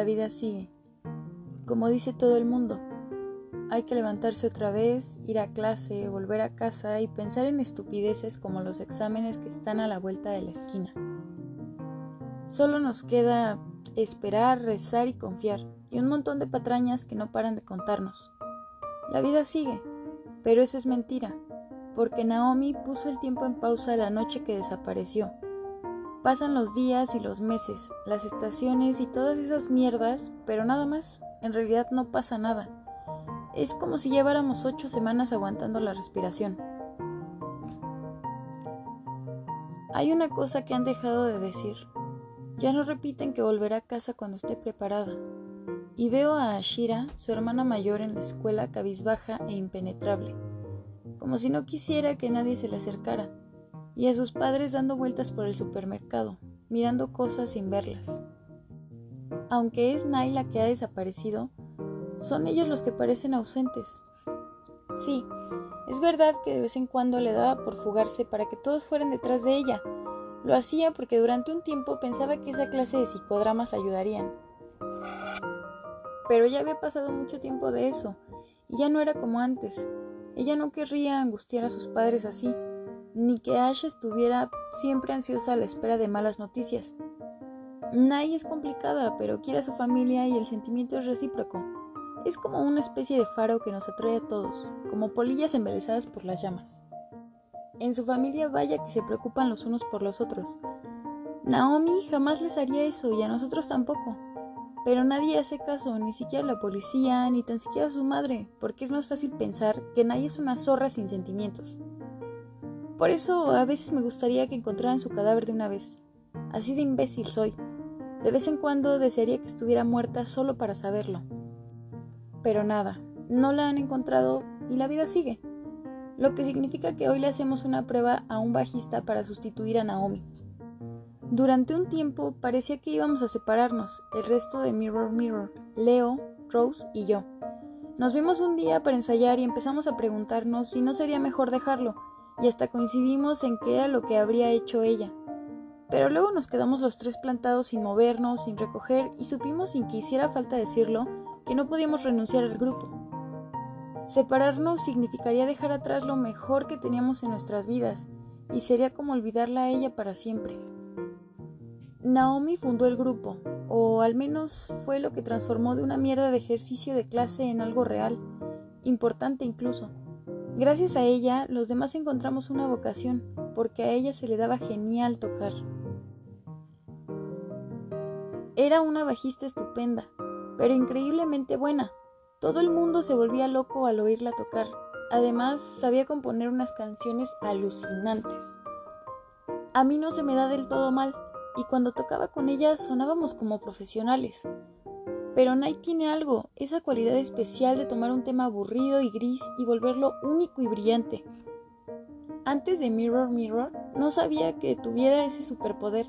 la vida sigue. Como dice todo el mundo, hay que levantarse otra vez, ir a clase, volver a casa y pensar en estupideces como los exámenes que están a la vuelta de la esquina. Solo nos queda esperar, rezar y confiar, y un montón de patrañas que no paran de contarnos. La vida sigue, pero eso es mentira, porque Naomi puso el tiempo en pausa la noche que desapareció. Pasan los días y los meses, las estaciones y todas esas mierdas, pero nada más, en realidad no pasa nada. Es como si lleváramos ocho semanas aguantando la respiración. Hay una cosa que han dejado de decir. Ya no repiten que volverá a casa cuando esté preparada. Y veo a Ashira, su hermana mayor, en la escuela cabizbaja e impenetrable, como si no quisiera que nadie se le acercara, y a sus padres dando vueltas por el supermercado, mirando cosas sin verlas. Aunque es Naila que ha desaparecido, son ellos los que parecen ausentes. Sí, es verdad que de vez en cuando le daba por fugarse para que todos fueran detrás de ella, lo hacía porque durante un tiempo pensaba que esa clase de psicodramas la ayudarían. Pero ya había pasado mucho tiempo de eso, y ya no era como antes. Ella no querría angustiar a sus padres así, ni que Ash estuviera siempre ansiosa a la espera de malas noticias. Nay es complicada, pero quiere a su familia y el sentimiento es recíproco. Es como una especie de faro que nos atrae a todos, como polillas embelesadas por las llamas. En su familia vaya que se preocupan los unos por los otros. Naomi jamás les haría eso y a nosotros tampoco. Pero nadie hace caso, ni siquiera la policía, ni tan siquiera su madre, porque es más fácil pensar que nadie es una zorra sin sentimientos. Por eso a veces me gustaría que encontraran su cadáver de una vez. Así de imbécil soy. De vez en cuando desearía que estuviera muerta solo para saberlo. Pero nada, no la han encontrado y la vida sigue lo que significa que hoy le hacemos una prueba a un bajista para sustituir a Naomi. Durante un tiempo parecía que íbamos a separarnos, el resto de Mirror Mirror, Leo, Rose y yo. Nos vimos un día para ensayar y empezamos a preguntarnos si no sería mejor dejarlo, y hasta coincidimos en qué era lo que habría hecho ella. Pero luego nos quedamos los tres plantados sin movernos, sin recoger, y supimos sin que hiciera falta decirlo que no podíamos renunciar al grupo. Separarnos significaría dejar atrás lo mejor que teníamos en nuestras vidas y sería como olvidarla a ella para siempre. Naomi fundó el grupo, o al menos fue lo que transformó de una mierda de ejercicio de clase en algo real, importante incluso. Gracias a ella, los demás encontramos una vocación, porque a ella se le daba genial tocar. Era una bajista estupenda, pero increíblemente buena, todo el mundo se volvía loco al oírla tocar. Además, sabía componer unas canciones alucinantes. A mí no se me da del todo mal, y cuando tocaba con ella sonábamos como profesionales. Pero Night tiene algo, esa cualidad especial de tomar un tema aburrido y gris y volverlo único y brillante. Antes de Mirror Mirror no sabía que tuviera ese superpoder,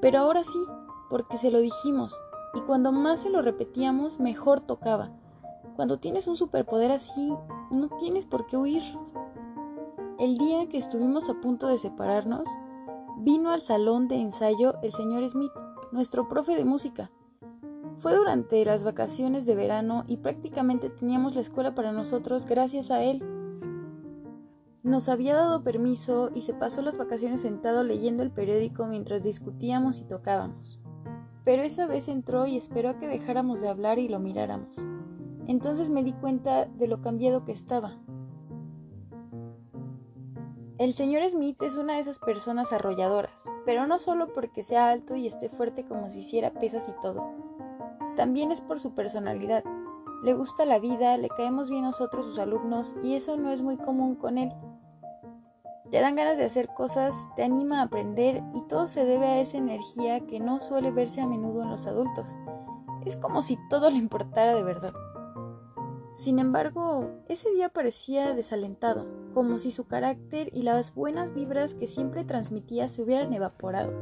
pero ahora sí, porque se lo dijimos, y cuando más se lo repetíamos, mejor tocaba. Cuando tienes un superpoder así, no tienes por qué huir. El día que estuvimos a punto de separarnos, vino al salón de ensayo el señor Smith, nuestro profe de música. Fue durante las vacaciones de verano y prácticamente teníamos la escuela para nosotros gracias a él. Nos había dado permiso y se pasó las vacaciones sentado leyendo el periódico mientras discutíamos y tocábamos. Pero esa vez entró y esperó a que dejáramos de hablar y lo miráramos. Entonces me di cuenta de lo cambiado que estaba. El señor Smith es una de esas personas arrolladoras, pero no solo porque sea alto y esté fuerte como si hiciera pesas y todo. También es por su personalidad. Le gusta la vida, le caemos bien nosotros sus alumnos y eso no es muy común con él. Te dan ganas de hacer cosas, te anima a aprender y todo se debe a esa energía que no suele verse a menudo en los adultos. Es como si todo le importara de verdad. Sin embargo, ese día parecía desalentado, como si su carácter y las buenas vibras que siempre transmitía se hubieran evaporado.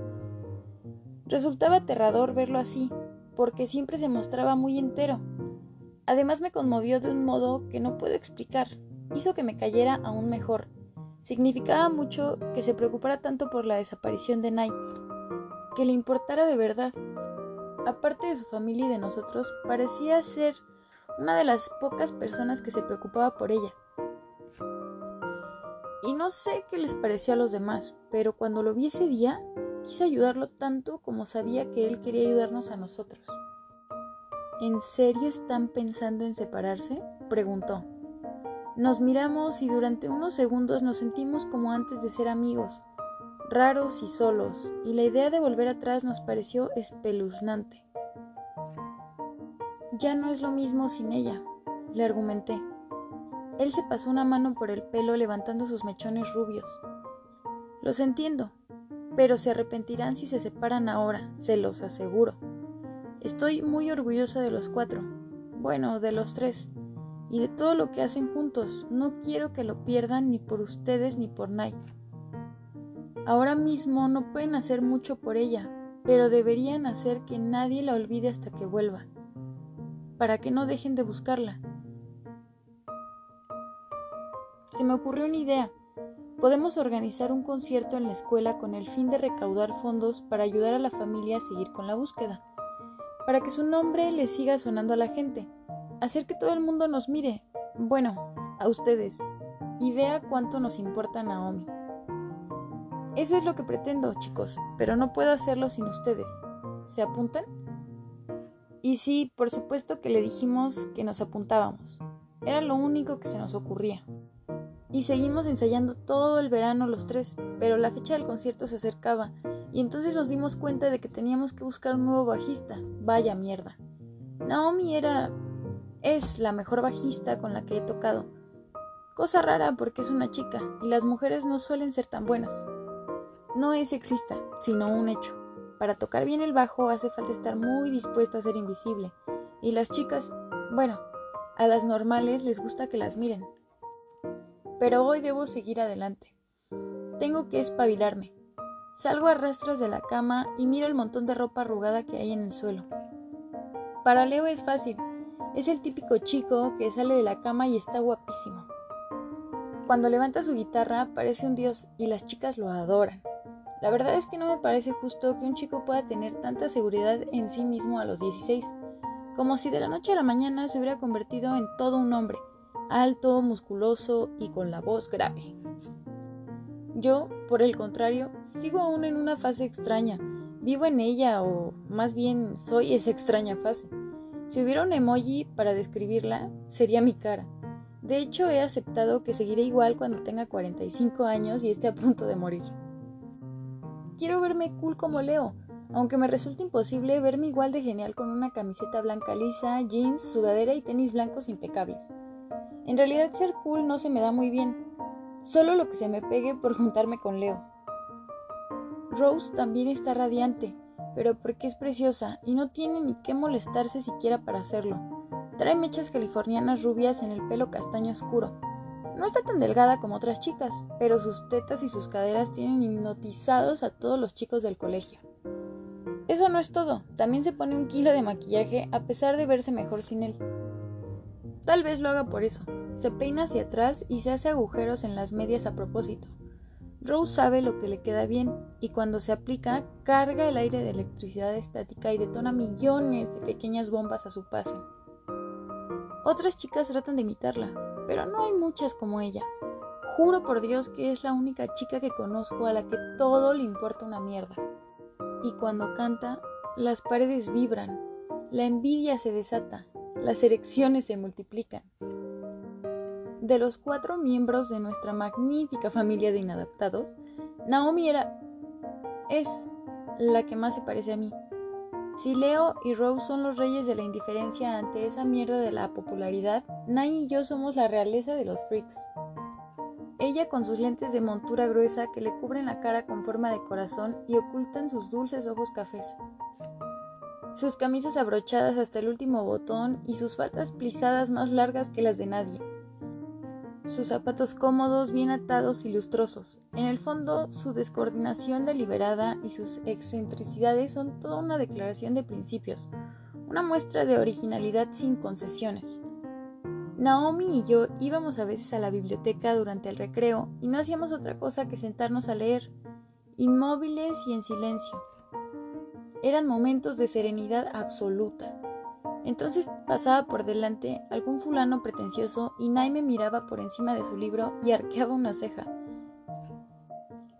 Resultaba aterrador verlo así, porque siempre se mostraba muy entero. Además me conmovió de un modo que no puedo explicar. Hizo que me cayera aún mejor. Significaba mucho que se preocupara tanto por la desaparición de Night, que le importara de verdad. aparte de su familia y de nosotros, parecía ser una de las pocas personas que se preocupaba por ella. Y no sé qué les pareció a los demás, pero cuando lo vi ese día, quise ayudarlo tanto como sabía que él quería ayudarnos a nosotros. ¿En serio están pensando en separarse? preguntó. Nos miramos y durante unos segundos nos sentimos como antes de ser amigos, raros y solos, y la idea de volver atrás nos pareció espeluznante. Ya no es lo mismo sin ella, le argumenté. Él se pasó una mano por el pelo levantando sus mechones rubios. Los entiendo, pero se arrepentirán si se separan ahora, se los aseguro. Estoy muy orgullosa de los cuatro, bueno, de los tres, y de todo lo que hacen juntos. No quiero que lo pierdan ni por ustedes ni por Night. Ahora mismo no pueden hacer mucho por ella, pero deberían hacer que nadie la olvide hasta que vuelva, para que no dejen de buscarla. Se me ocurrió una idea. Podemos organizar un concierto en la escuela con el fin de recaudar fondos para ayudar a la familia a seguir con la búsqueda, para que su nombre le siga sonando a la gente, hacer que todo el mundo nos mire, bueno, a ustedes, y vea cuánto nos importa Naomi. Eso es lo que pretendo, chicos, pero no puedo hacerlo sin ustedes. ¿Se apuntan? Y sí, por supuesto que le dijimos que nos apuntábamos. Era lo único que se nos ocurría. Y seguimos ensayando todo el verano los tres, pero la fecha del concierto se acercaba, y entonces nos dimos cuenta de que teníamos que buscar un nuevo bajista. Vaya mierda. Naomi era... es la mejor bajista con la que he tocado. Cosa rara porque es una chica, y las mujeres no suelen ser tan buenas. No es sexista, sino un hecho. Para tocar bien el bajo hace falta estar muy dispuesta a ser invisible. Y las chicas, bueno, a las normales les gusta que las miren. Pero hoy debo seguir adelante. Tengo que espabilarme. Salgo a rastros de la cama y miro el montón de ropa arrugada que hay en el suelo. Para Leo es fácil. Es el típico chico que sale de la cama y está guapísimo. Cuando levanta su guitarra parece un dios y las chicas lo adoran. La verdad es que no me parece justo que un chico pueda tener tanta seguridad en sí mismo a los 16, como si de la noche a la mañana se hubiera convertido en todo un hombre, alto, musculoso y con la voz grave. Yo, por el contrario, sigo aún en una fase extraña, vivo en ella o más bien soy esa extraña fase. Si hubiera un emoji para describirla, sería mi cara. De hecho, he aceptado que seguiré igual cuando tenga 45 años y esté a punto de morir. Quiero verme cool como Leo, aunque me resulta imposible verme igual de genial con una camiseta blanca lisa, jeans, sudadera y tenis blancos impecables. En realidad ser cool no se me da muy bien, solo lo que se me pegue por juntarme con Leo. Rose también está radiante, pero porque es preciosa y no tiene ni qué molestarse siquiera para hacerlo. Trae mechas californianas rubias en el pelo castaño oscuro, no está tan delgada como otras chicas, pero sus tetas y sus caderas tienen hipnotizados a todos los chicos del colegio. Eso no es todo, también se pone un kilo de maquillaje a pesar de verse mejor sin él. Tal vez lo haga por eso. Se peina hacia atrás y se hace agujeros en las medias a propósito. Rose sabe lo que le queda bien y cuando se aplica carga el aire de electricidad estática y detona millones de pequeñas bombas a su paso. Otras chicas tratan de imitarla, pero no hay muchas como ella. Juro por Dios que es la única chica que conozco a la que todo le importa una mierda. Y cuando canta, las paredes vibran, la envidia se desata, las erecciones se multiplican. De los cuatro miembros de nuestra magnífica familia de inadaptados, Naomi era... es la que más se parece a mí. Si Leo y Rose son los reyes de la indiferencia ante esa mierda de la popularidad, Nay y yo somos la realeza de los freaks. Ella con sus lentes de montura gruesa que le cubren la cara con forma de corazón y ocultan sus dulces ojos cafés. Sus camisas abrochadas hasta el último botón y sus faldas plisadas más largas que las de nadie sus zapatos cómodos, bien atados y lustrosos. En el fondo, su descoordinación deliberada y sus excentricidades son toda una declaración de principios, una muestra de originalidad sin concesiones. Naomi y yo íbamos a veces a la biblioteca durante el recreo y no hacíamos otra cosa que sentarnos a leer, inmóviles y en silencio. Eran momentos de serenidad absoluta. Entonces pasaba por delante algún fulano pretencioso y Nay me miraba por encima de su libro y arqueaba una ceja.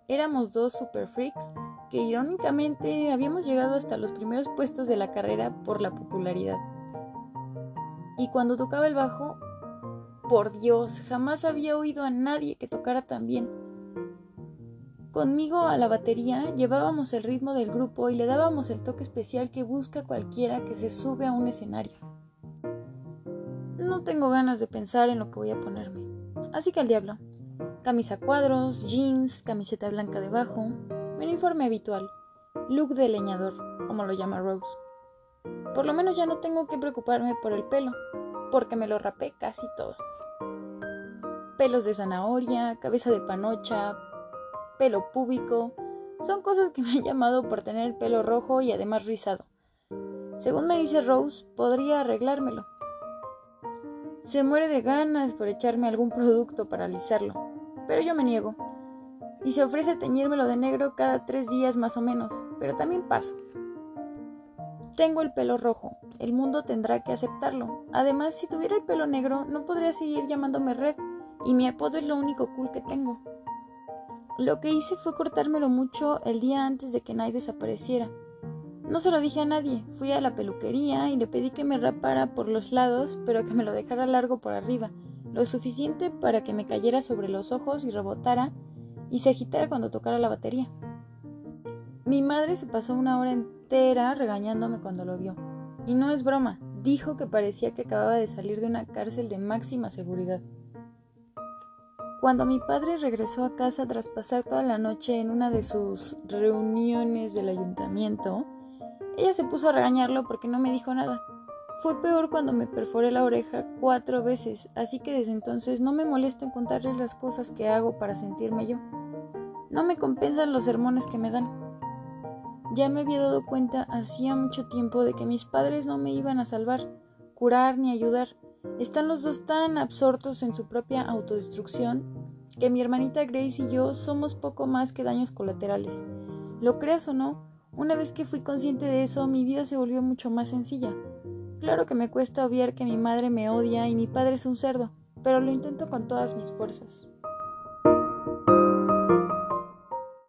Éramos dos super freaks que irónicamente habíamos llegado hasta los primeros puestos de la carrera por la popularidad. Y cuando tocaba el bajo, por Dios, jamás había oído a nadie que tocara tan bien. Conmigo a la batería llevábamos el ritmo del grupo y le dábamos el toque especial que busca cualquiera que se sube a un escenario. No tengo ganas de pensar en lo que voy a ponerme. Así que al diablo. Camisa cuadros, jeans, camiseta blanca debajo, mi uniforme habitual, look de leñador, como lo llama Rose. Por lo menos ya no tengo que preocuparme por el pelo, porque me lo rapé casi todo. Pelos de zanahoria, cabeza de panocha, pelo púbico, son cosas que me han llamado por tener el pelo rojo y además rizado. Según me dice Rose, podría arreglármelo. Se muere de ganas por echarme algún producto para alisarlo, pero yo me niego. Y se ofrece teñírmelo de negro cada tres días más o menos, pero también paso. Tengo el pelo rojo, el mundo tendrá que aceptarlo. Además, si tuviera el pelo negro, no podría seguir llamándome Red, y mi apodo es lo único cool que tengo. Lo que hice fue cortármelo mucho el día antes de que Nay desapareciera. No se lo dije a nadie, fui a la peluquería y le pedí que me rapara por los lados, pero que me lo dejara largo por arriba, lo suficiente para que me cayera sobre los ojos y rebotara y se agitara cuando tocara la batería. Mi madre se pasó una hora entera regañándome cuando lo vio. Y no es broma, dijo que parecía que acababa de salir de una cárcel de máxima seguridad. Cuando mi padre regresó a casa tras pasar toda la noche en una de sus reuniones del ayuntamiento, ella se puso a regañarlo porque no me dijo nada. Fue peor cuando me perforé la oreja cuatro veces, así que desde entonces no me molesto en contarles las cosas que hago para sentirme yo. No me compensan los sermones que me dan. Ya me había dado cuenta hacía mucho tiempo de que mis padres no me iban a salvar, curar ni ayudar, están los dos tan absortos en su propia autodestrucción que mi hermanita Grace y yo somos poco más que daños colaterales. Lo creas o no, una vez que fui consciente de eso, mi vida se volvió mucho más sencilla. Claro que me cuesta obviar que mi madre me odia y mi padre es un cerdo, pero lo intento con todas mis fuerzas.